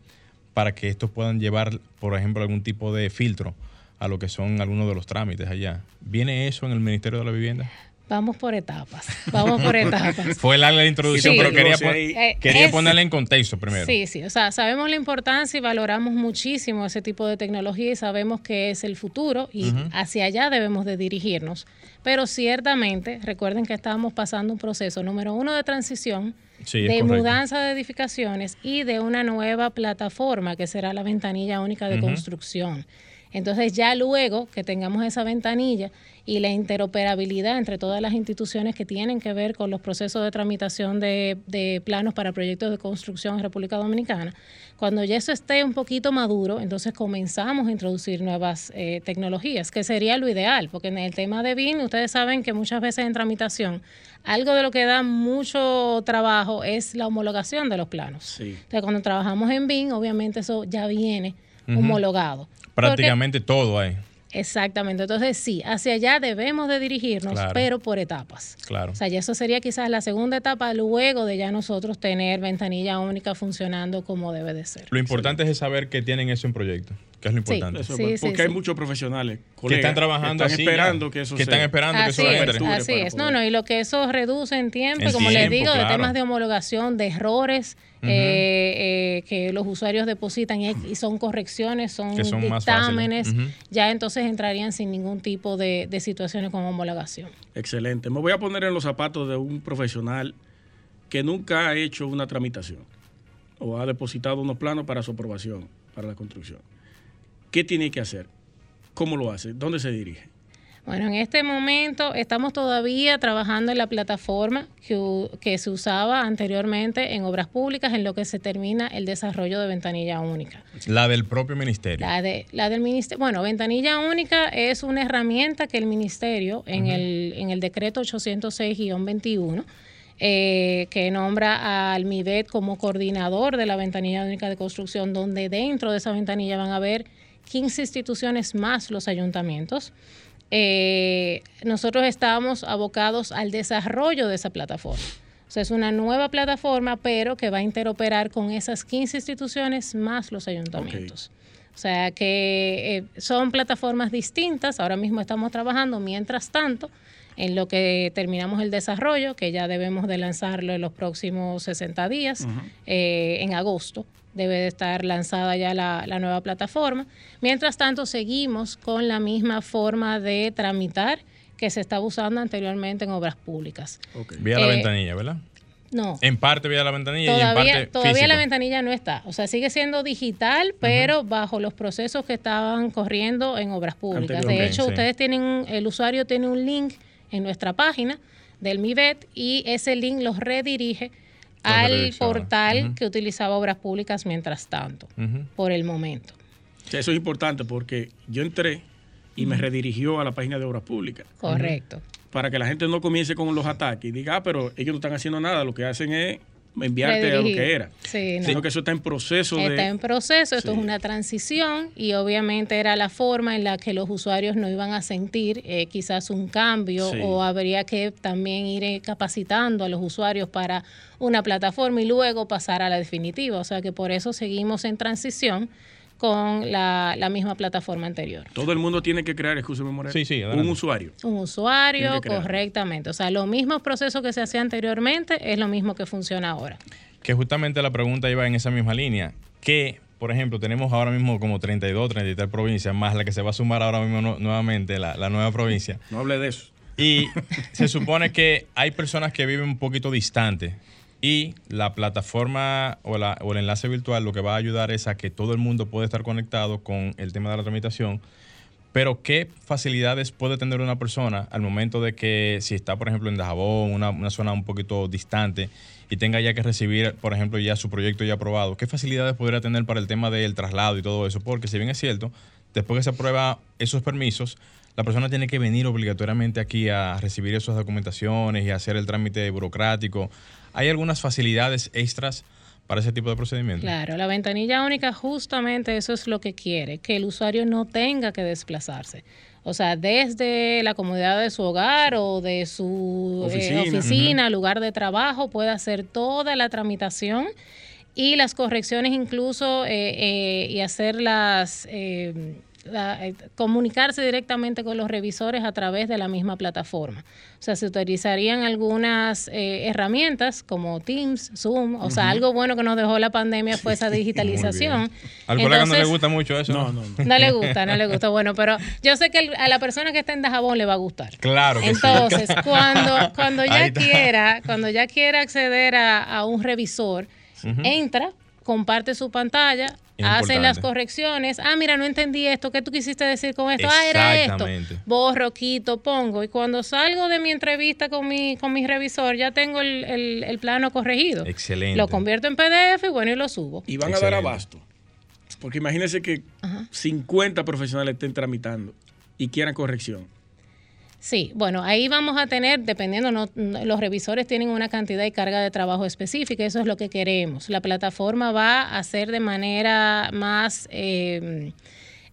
para que estos puedan llevar, por ejemplo, algún tipo de filtro a lo que son algunos de los trámites allá. ¿Viene eso en el Ministerio de la Vivienda? Vamos por etapas, vamos por etapas. Fue larga la introducción, Sí. pero quería, pon- Eh, quería es- ponerla en contexto primero. Sí, sí, o sea, sabemos la importancia y valoramos muchísimo ese tipo de tecnología y sabemos que es el futuro y hacia allá debemos de dirigirnos. Pero ciertamente, recuerden que estamos pasando un proceso, número uno, de transición, Sí, de correcto. mudanza de edificaciones y de una nueva plataforma que será la ventanilla única de construcción. Entonces ya luego que tengamos esa ventanilla y la interoperabilidad entre todas las instituciones que tienen que ver con los procesos de tramitación de, de planos para proyectos de construcción en República Dominicana, cuando ya eso esté un poquito maduro, entonces comenzamos a introducir nuevas eh, tecnologías, que sería lo ideal, porque en el tema de BIM, ustedes saben que muchas veces en tramitación, algo de lo que da mucho trabajo es la homologación de los planos. Sí. Entonces, cuando trabajamos en BIM, obviamente eso ya viene homologado. Porque- Prácticamente todo hay. exactamente. Entonces, sí, hacia allá debemos de dirigirnos, Claro. pero por etapas. Claro. O sea, ya eso sería quizás la segunda etapa luego de ya nosotros tener ventanilla única funcionando como debe de ser. Lo importante es saber que tienen eso en proyecto, que es lo Sí. importante. Eso es Sí, bueno, sí, porque hay sí. muchos profesionales, que están trabajando que están así ya, esperando que eso que se- están esperando que Así eso es, entre. así es. No, no, y lo que eso reduce en tiempo, En como les digo, claro. de temas de homologación, de errores eh, eh, que los usuarios depositan y, y son correcciones, son, Que son más fáciles. dictámenes, ya entonces entrarían sin ningún tipo de, de situaciones con homologación. Excelente. Me voy a poner en los zapatos de un profesional que nunca ha hecho una tramitación o ha depositado unos planos para su aprobación para la construcción, ¿qué tiene que hacer? ¿Cómo lo hace? ¿Dónde se dirige? Bueno, en este momento estamos todavía trabajando en la plataforma que, que, se usaba anteriormente en obras públicas en lo que se termina el desarrollo de ventanilla única. La del propio ministerio. La, de, la del ministerio. Bueno, ventanilla única es una herramienta que el ministerio en, uh -huh. el, en el decreto 806-21 eh, que nombra al MIBET como coordinador de la ventanilla única de construcción, donde dentro de esa ventanilla van a haber 15 instituciones más los ayuntamientos eh, nosotros estamos abocados al desarrollo de esa plataforma. O sea, es una nueva plataforma, pero que va a interoperar con esas 15 instituciones más los ayuntamientos. Okay. O sea, que eh, son plataformas distintas. Ahora mismo estamos trabajando, mientras tanto, en lo que terminamos el desarrollo, que ya debemos de lanzarlo en los próximos 60 días, uh -huh. eh, en agosto debe de estar lanzada ya la, la, nueva plataforma. Mientras tanto, seguimos con la misma forma de tramitar que se estaba usando anteriormente en obras públicas. Okay. Vía eh, la ventanilla, ¿verdad? No. En parte vía la ventanilla todavía, y en parte Todavía físico. la ventanilla no está. O sea, sigue siendo digital, pero uh -huh. bajo los procesos que estaban corriendo en obras públicas. De hecho, sí. ustedes tienen, el usuario tiene un link en nuestra página del MIBET y ese link los redirige al portal uh -huh. que utilizaba obras públicas mientras tanto, uh -huh. por el momento. Eso es importante porque yo entré y me redirigió a la página de obras públicas. Correcto. Para que la gente no comience con los ataques y diga, ah, pero ellos no están haciendo nada, lo que hacen es enviarte a lo que era. Sí, no. Sino que eso está en proceso está de... En proceso, esto sí. es una transición y obviamente era la forma en la que los usuarios no iban a sentir eh, quizás un cambio sí. o habría que también ir eh, capacitando a los usuarios para una plataforma y luego pasar a la definitiva. O sea que por eso seguimos en transición con la, la, misma plataforma anterior. Todo el mundo tiene que crear, escúcheme Moreno, sí, sí, un usuario. Un usuario, correctamente. O sea, los mismos procesos que se hacía anteriormente es lo mismo que funciona ahora. Que justamente la pregunta iba en esa misma línea. Que, por ejemplo, tenemos ahora mismo como 32, 33 provincias, más la que se va a sumar ahora mismo no, nuevamente, la, la nueva provincia. No hable de eso. Y se supone que hay personas que viven un poquito distantes y la plataforma o, el enlace virtual lo que va a ayudar es a que todo el mundo pueda estar conectado con el tema de la tramitación. Pero ¿qué facilidades puede tener una persona al momento de que si está, por ejemplo, en Dajabón, una, una zona un poquito distante, y tenga ya que recibir, por ejemplo, ya su proyecto ya aprobado, ¿qué facilidades podría tener para el tema del traslado y todo eso? Porque si bien es cierto, después que se aprueba esos permisos, la persona tiene que venir obligatoriamente aquí a recibir esas documentaciones y hacer el trámite burocrático. ¿Hay algunas facilidades extras para ese tipo de procedimiento? Claro, la ventanilla única justamente eso es lo que quiere, que el usuario no tenga que desplazarse. O sea, desde la comodidad de su hogar o de su oficina, eh, oficina uh -huh. lugar de trabajo, puede hacer toda la tramitación y las correcciones incluso eh, eh, y hacer las la, eh, comunicarse directamente con los revisores a través de la misma plataforma. O sea, se utilizarían algunas eh, herramientas como Teams, Zoom, o uh -huh. sea, algo bueno que nos dejó la pandemia fue esa digitalización. Al colega no le gusta mucho eso. No, no, no. No le gusta, no le gusta. Bueno, pero yo sé que a la persona que está en Dajabón le va a gustar. Claro. Que Entonces, sí. cuando, cuando ya quiera, cuando ya quiera acceder a, a un revisor, uh -huh. entra, comparte su pantalla, hacen las correcciones. Ah, mira, no entendí esto. ¿Qué tú quisiste decir con esto? Ah, era esto. Borro, quito, pongo. Y cuando salgo de mi entrevista con mi, con mi revisor, ya tengo el, el, el plano corregido. Excelente. Lo convierto en PDF y bueno, y lo subo. Y van Excelente. a dar abasto. Porque imagínense que Ajá. 50 profesionales estén tramitando y quieran corrección. Sí, bueno, ahí vamos a tener, dependiendo, no, los revisores tienen una cantidad y carga de trabajo específica, eso es lo que queremos. La plataforma va a hacer de manera más... Eh,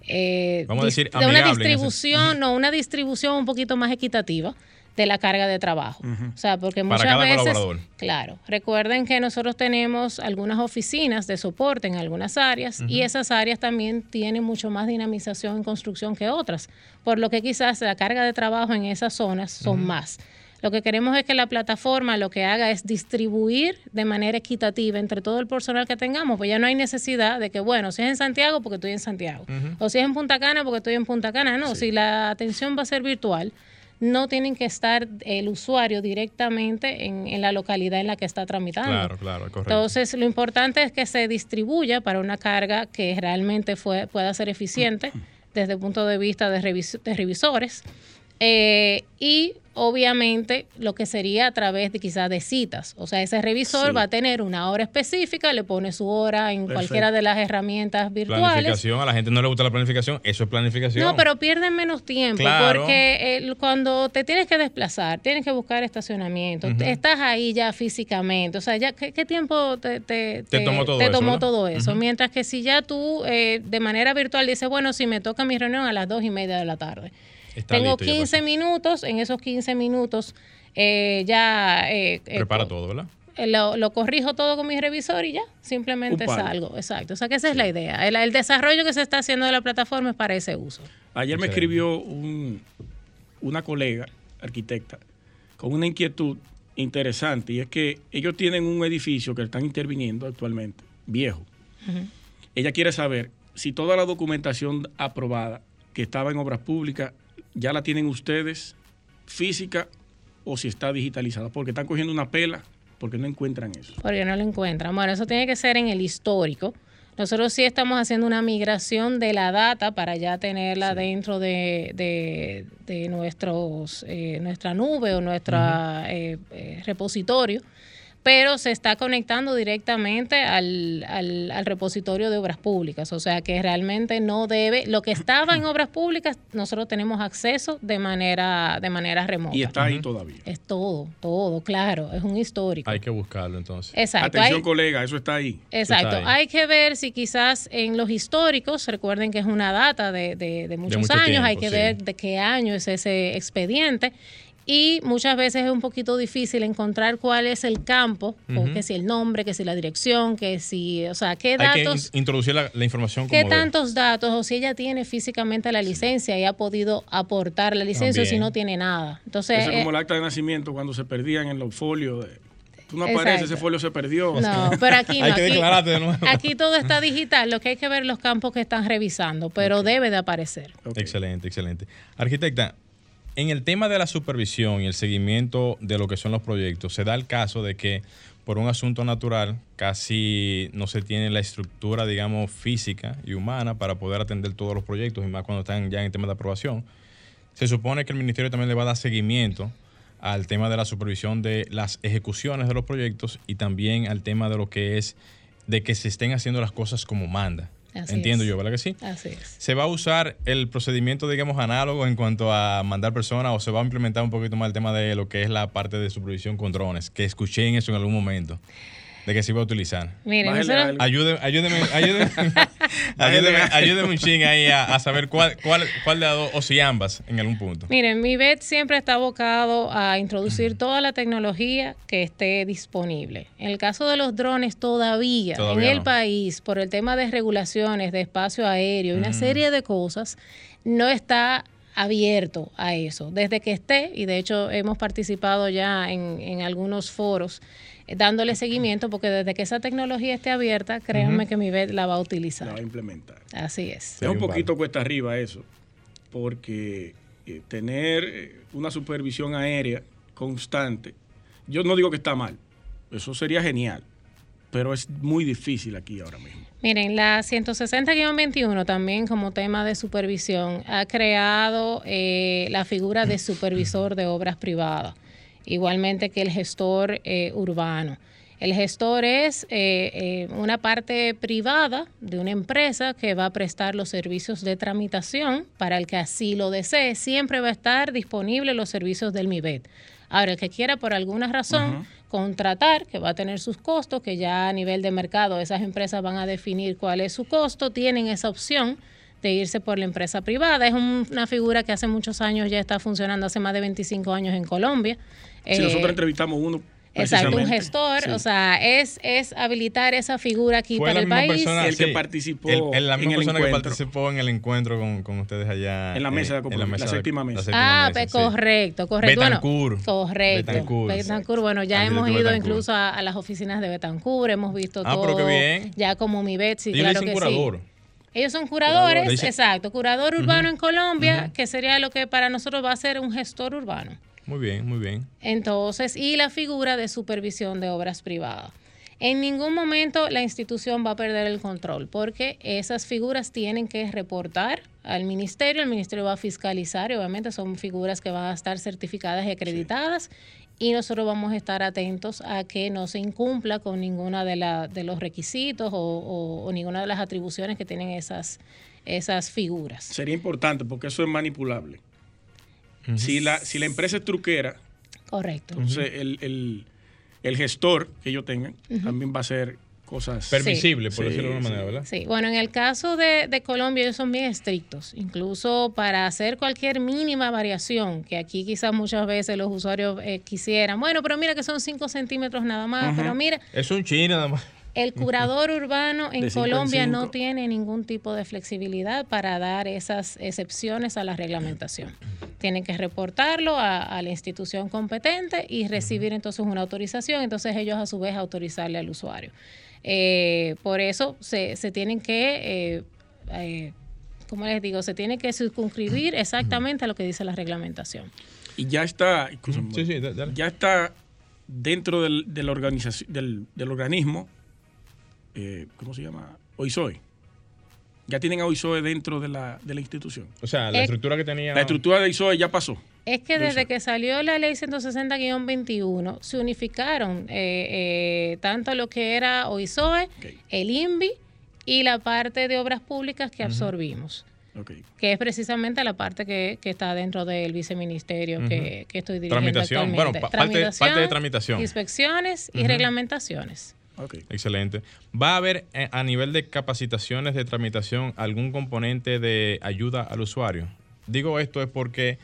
eh, Vamos a decir, de una distribución, no, una distribución un poquito más equitativa de la carga de trabajo. Uh -huh. O sea, porque muchas Para cada veces, colaborador. claro, recuerden que nosotros tenemos algunas oficinas de soporte en algunas áreas uh -huh. y esas áreas también tienen mucho más dinamización en construcción que otras, por lo que quizás la carga de trabajo en esas zonas son uh -huh. más. Lo que queremos es que la plataforma lo que haga es distribuir de manera equitativa entre todo el personal que tengamos, pues ya no hay necesidad de que, bueno, si es en Santiago, porque estoy en Santiago, o si es en Punta Cana, porque estoy en Punta Cana, no, sí. si la atención va a ser virtual, no tienen que estar el usuario directamente en, la localidad en la que está tramitando. Claro, claro, correcto. Entonces, lo importante es que se distribuya para una carga que realmente fue, pueda ser eficiente desde el punto de vista de, de revisores. Eh, y obviamente lo que sería a través de quizás de citas. O sea, ese revisor va a tener una hora específica, le pone su hora en cualquiera de las herramientas virtuales. Planificación, a la gente no le gusta la planificación, eso es planificación. No, pero pierden menos tiempo porque cuando te tienes que desplazar, tienes que buscar estacionamiento, estás ahí ya físicamente, o sea, ya ¿qué, tiempo te, te, tomó todo te eso? Tomó todo eso? Mientras que si ya tú eh, de manera virtual dices, bueno, si me toca mi reunión a las dos y media de la tarde tengo 15 minutos, en esos 15 minutos eh, ya... Eh, eh, Prepara todo, ¿verdad? Lo, corrijo todo con mi revisor y ya, simplemente salgo. Exacto. O sea que esa es la idea. El, desarrollo que se está haciendo de la plataforma es para ese uso. Ayer me escribió una colega, arquitecta, con una inquietud interesante y es que ellos tienen un edificio que están interviniendo actualmente, viejo. Ella quiere saber si toda la documentación aprobada que estaba en obras públicas ya la tienen ustedes física o si está digitalizada, porque están cogiendo una pela porque no encuentran eso. Porque no lo encuentran. Bueno, eso tiene que ser en el histórico. Nosotros sí estamos haciendo una migración de la data para ya tenerla dentro de, de, nuestros, eh, nuestra nube o nuestro eh, eh, repositorio pero se está conectando directamente al, al, repositorio de obras públicas. O sea que realmente no debe, lo que estaba en obras públicas, nosotros tenemos acceso de manera, de manera remota. Y está ahí todavía. Es todo, todo, claro, es un histórico. Hay que buscarlo entonces. Exacto. Atención, colega, eso está ahí. Exacto. Hay que ver si quizás en los históricos, recuerden que es una data de, de, muchos años, hay que ver de qué año es ese expediente y muchas veces es un poquito difícil encontrar cuál es el campo, o que si el nombre, que si la dirección, que si, o sea, qué datos. Hay que introducir la, información. ¿Qué tantos datos? O si ella tiene físicamente la licencia y ha podido aportar la licencia o si no tiene nada. Entonces, Eso es como eh, el acta de nacimiento cuando se perdían en los folios. De, tú no apareces, ese folio se perdió. No, pero aquí no. hay que declararte de nuevo. Aquí todo está digital. Lo que hay que ver los campos que están revisando, pero debe de aparecer. Excelente, excelente. Arquitecta, en el tema de la supervisión y el seguimiento de lo que son los proyectos, se da el caso de que por un asunto natural casi no se tiene la estructura, digamos, física y humana para poder atender todos los proyectos y más cuando están ya en tema de aprobación. Se supone que el ministerio también le va a dar seguimiento al tema de la supervisión de las ejecuciones de los proyectos y también al tema de lo que es de que se estén haciendo las cosas como manda. Entiendo yo, ¿verdad que sí? Así es. ¿Se va a usar el procedimiento, digamos, análogo en cuanto a mandar personas o se va a implementar un poquito más el tema de lo que es la parte de supervisión con drones? Que escuché en eso en algún momento de que se iba a utilizar. Miren, ayúdeme, ayúdeme, ayúdeme, ayúdeme, ayúdeme, un ching ahí a, saber cuál, cuál, cuál de las dos, o si ambas, en algún punto. Miren, mi BET siempre está abocado a introducir toda la tecnología que esté disponible. En el caso de los drones, todavía, en el país, por el tema de regulaciones de espacio aéreo y una serie de cosas, no está abierto a eso. Desde que esté, y de hecho hemos participado ya en, en algunos foros, dándole seguimiento, porque desde que esa tecnología esté abierta, créanme que mi BED la va a utilizar. La va a implementar. Así es. Es un poquito cuesta arriba eso, porque eh, tener eh, una supervisión aérea constante, yo no digo que está mal, eso sería genial, pero es muy difícil aquí ahora mismo. Miren, la 160-21 también como tema de supervisión ha creado la figura de supervisor de obras privadas igualmente que el gestor eh, urbano. El gestor es eh, eh, una parte privada de una empresa que va a prestar los servicios de tramitación para el que así lo desee. Siempre va a estar disponible los servicios del MIBET. Ahora, el que quiera por alguna razón contratar, que va a tener sus costos, que ya a nivel de mercado esas empresas van a definir cuál es su costo, tienen esa opción de irse por la empresa privada. Es una figura que hace muchos años ya está funcionando, hace más de 25 años en Colombia. Si nosotros eh, entrevistamos uno Exacto, un gestor, o sea, es, es habilitar esa figura aquí para el país. el que participó. El, la misma persona que participó en el encuentro con, con ustedes allá. En la mesa, de, la, la, séptima mesa. ah, pues correcto, correcto. Betancourt. Bueno, correcto. Betancourt. Bueno, ya hemos ido incluso a, las oficinas de Betancourt, hemos visto ah, todo. Pero qué bien. Ya como mi Betsy, claro que curador. sí. Ellos son curadores, Curadores. exacto, curador urbano en Colombia, que sería lo que para nosotros va a ser un gestor urbano. Muy bien, muy bien. Entonces, y la figura de supervisión de obras privadas. En ningún momento la institución va a perder el control porque esas figuras tienen que reportar al ministerio, el ministerio va a fiscalizar y obviamente son figuras que van a estar certificadas y acreditadas y nosotros vamos a estar atentos a que no se incumpla con ninguna de, la, de los requisitos o, o- o ninguna de las atribuciones que tienen esas, esas figuras. Sería importante porque eso es manipulable. Si, la, si la empresa es truquera, Correcto. entonces el, el- el gestor que ellos tengan también va a hacer cosas. Permisible, por Sí, decirlo de alguna sí. manera, ¿verdad? Sí, bueno, en el caso de, de Colombia ellos son bien estrictos, incluso para hacer cualquier mínima variación, que aquí quizás muchas veces los usuarios eh, quisieran, bueno, pero mira que son 5 centímetros nada más, pero mira, Es un chino nada más. El curador urbano en Colombia no tiene ningún tipo de flexibilidad para dar esas excepciones a la reglamentación. Tienen que reportarlo a, a la institución competente y recibir entonces una autorización, entonces ellos a su vez autorizarle al usuario. Eh, por eso se, se tienen que, eh, eh, ¿cómo les digo? Se tiene que circunscribir exactamente a lo que dice la reglamentación. Y ya está, escúchame, Sí, sí, da- dale. ya está dentro del, de la organización, del, del organismo, eh, ¿cómo se llama? OISOE. Ya tienen a OISOE dentro de la, de la institución. O sea, la estructura que tenía. La estructura de OISOE ya pasó. Es que desde que salió la ley 160-21 se unificaron eh, eh, tanto lo que era OISOE, Ok. el INVI y la parte de obras públicas que absorbimos, que es precisamente la parte que, que está dentro del viceministerio que, que estoy dirigiendo Tramitación, bueno, actualmente. pa- parte- parte de tramitación. Inspecciones y reglamentaciones. Excelente. ¿Va a haber eh, a nivel de capacitaciones de tramitación algún componente de ayuda al usuario? Digo esto es porque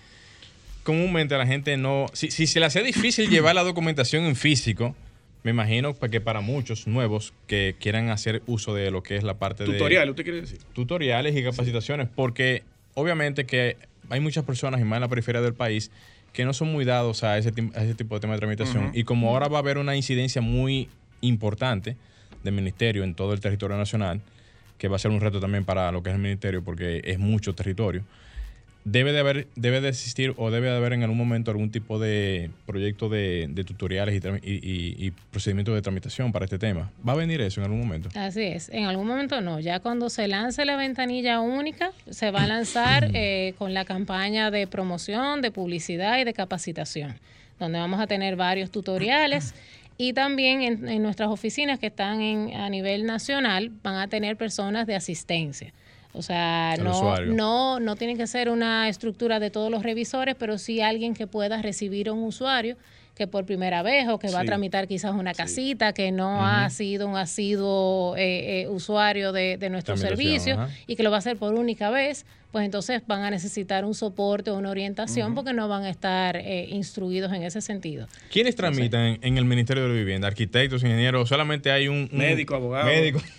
comúnmente la gente no... Si, si se le hace difícil llevar la documentación en físico, me imagino que para muchos nuevos que quieran hacer uso de lo que es la parte de Tutorial, ¿usted quiere decir? tutoriales y capacitaciones, porque obviamente que hay muchas personas, y más en la periferia del país, que no son muy dados a ese, a ese tipo de tema de tramitación. Y como ahora va a haber una incidencia muy importante del ministerio en todo el territorio nacional, que va a ser un reto también para lo que es el ministerio, porque es mucho territorio, debe de haber, debe de existir o debe de haber en algún momento algún tipo de proyecto de, de tutoriales y procedimientos de tramitación para este tema. ¿Va a venir eso en algún momento? Así es, en algún momento no. Ya cuando se lance la ventanilla única, se va a lanzar eh, con la campaña de promoción, de publicidad y de capacitación, donde vamos a tener varios tutoriales y también en, en nuestras oficinas que están en, a nivel nacional van a tener personas de asistencia. O sea, no, no, no tiene que ser una estructura de todos los revisores, pero sí alguien que pueda recibir a un usuario que por primera vez o que va a tramitar quizás una casita, que no ha sido un asiduo eh, eh, usuario de, de nuestro servicio y que lo va a hacer por única vez, pues entonces van a necesitar un soporte o una orientación porque no van a estar eh, instruidos en ese sentido. ¿Quiénes tramitan en, en el Ministerio de la Vivienda? ¿Arquitectos, ingenieros? ¿Solamente hay un, un- Médico, abogado. Médico.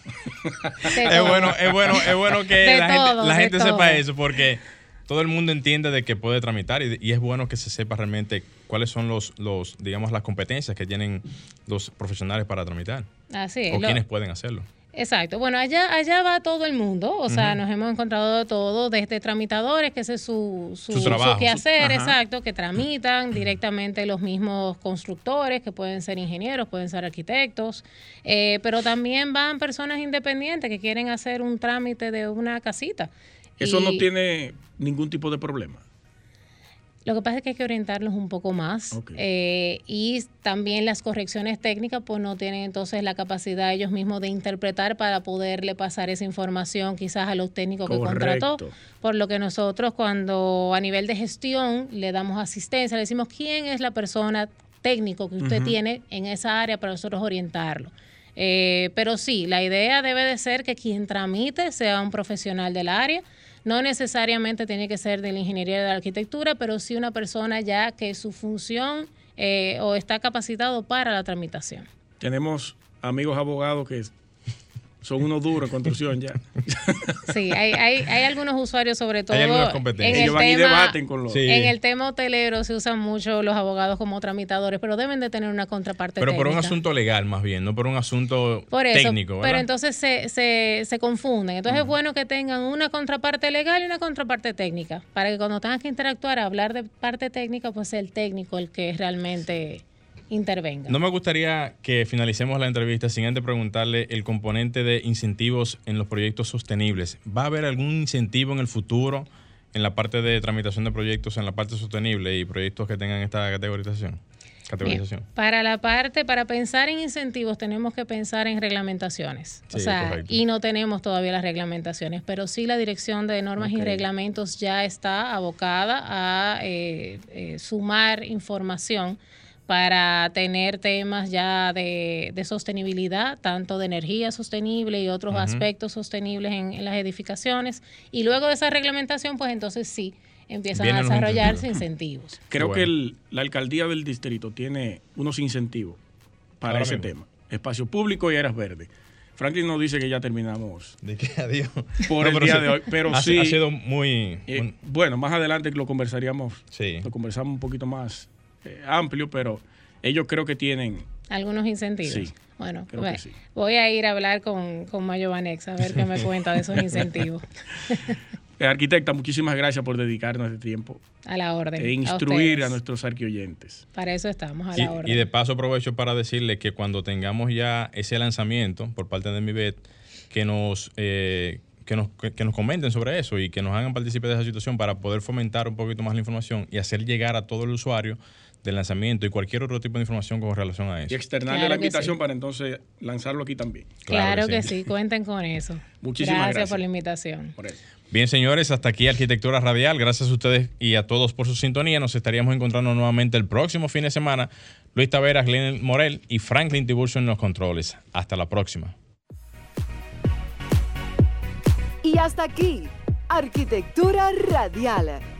Es bueno, es bueno, es bueno que De la gente, la gente sepa eso porque todo el mundo entiende de que puede tramitar y, y es bueno que se sepa realmente cuáles son los, los, digamos, las competencias que tienen los profesionales para tramitar Así es. o lo- quienes pueden hacerlo. Exacto. Bueno, allá, allá va todo el mundo. O sea, nos hemos encontrado de todo, desde tramitadores, que ese es su, su, Su trabajo. quehacer, Ajá. exacto, que tramitan directamente los mismos constructores, que pueden ser ingenieros, pueden ser arquitectos, eh, pero también van personas independientes que quieren hacer un trámite de una casita. Eso no tiene ningún tipo de problema. Lo que pasa es que hay que orientarlos un poco más eh, y también las correcciones técnicas pues no tienen entonces la capacidad ellos mismos de interpretar para poderle pasar esa información quizás a los técnicos que contrató. Por lo que nosotros cuando a nivel de gestión le damos asistencia, le decimos quién es la persona técnico que usted tiene en esa área para nosotros orientarlo. Eh, pero sí, la idea debe de ser que quien tramite sea un profesional del área. No necesariamente tiene que ser de la ingeniería de la arquitectura, pero sí una persona ya que su función eh, o está capacitado para la tramitación. Tenemos amigos abogados que son unos duros en construcción ya. Sí, hay, hay, hay algunos usuarios, sobre todo Hay algunas en el, Ellos van y tema, debaten con los... Sí. en el tema hotelero se usan mucho los abogados como tramitadores, pero deben de tener una contraparte Pero por un asunto legal más bien, no por un asunto Por eso, técnico, ¿verdad? pero entonces se, se, se confunden. Entonces es bueno que tengan una contraparte legal y una contraparte técnica, para que cuando tengan que interactuar, hablar de parte técnica, pues sea el técnico el que realmente intervenga. No me gustaría que finalicemos la entrevista sin antes preguntarle el componente de incentivos en los proyectos sostenibles. ¿Va a haber algún incentivo en el futuro en la parte de tramitación de proyectos en la parte sostenible y proyectos que tengan esta categorización? Bien, para la parte, para pensar en incentivos tenemos que pensar en reglamentaciones. o sea, correcto. y no tenemos todavía las reglamentaciones, pero sí la Dirección de Normas y Reglamentos ya está abocada a eh, eh, sumar información para tener temas ya de, de sostenibilidad, tanto de energía sostenible y otros aspectos sostenibles en, en las edificaciones. Y luego de esa reglamentación, pues entonces sí empiezan Vienen a desarrollarse incentivos. Creo que el- la alcaldía del distrito tiene unos incentivos para Ahora ese mismo. tema. Espacio público y áreas verdes. Franklin nos dice que ya terminamos ¿De qué adiós? por el pero día sí, de hoy. Pero ha, sí, ha sido muy... eh, un- bueno, más adelante lo conversaríamos, sí. lo conversamos un poquito más eh, amplio, pero ellos creo que tienen Algunos incentivos. Sí, bueno, creo ve- que sí. voy a ir a hablar con, con Mayo Vanex a ver qué me cuenta de esos incentivos. Eh, arquitecta, muchísimas gracias por dedicarnos este tiempo A la orden. e instruir a, ustedes. nuestros arquioyentes. Para eso estamos, a Y, la orden. y de paso aprovecho para decirle que cuando tengamos ya ese lanzamiento por parte de MIBET, que nos, eh, que nos, que, que nos comenten sobre eso y que nos hagan partícipe de esa situación para poder fomentar un poquito más la información y hacer llegar a todo el usuario del lanzamiento y cualquier otro tipo de información con relación a Y eso. externarle Claro la invitación sí. para entonces lanzarlo aquí también. claro, claro que que, sí. sí. cuenten con eso. Muchísimas gracias. gracias. por la invitación. Por eso. Bien, señores, hasta aquí Arquitectura Radial. Gracias a ustedes y a todos por su sintonía. Nos estaríamos encontrando nuevamente el próximo fin de semana. Luis Taveras, Glenn Morel y Franklin Tiburcio en los controles. Hasta la próxima. Y hasta aquí, Arquitectura Radial,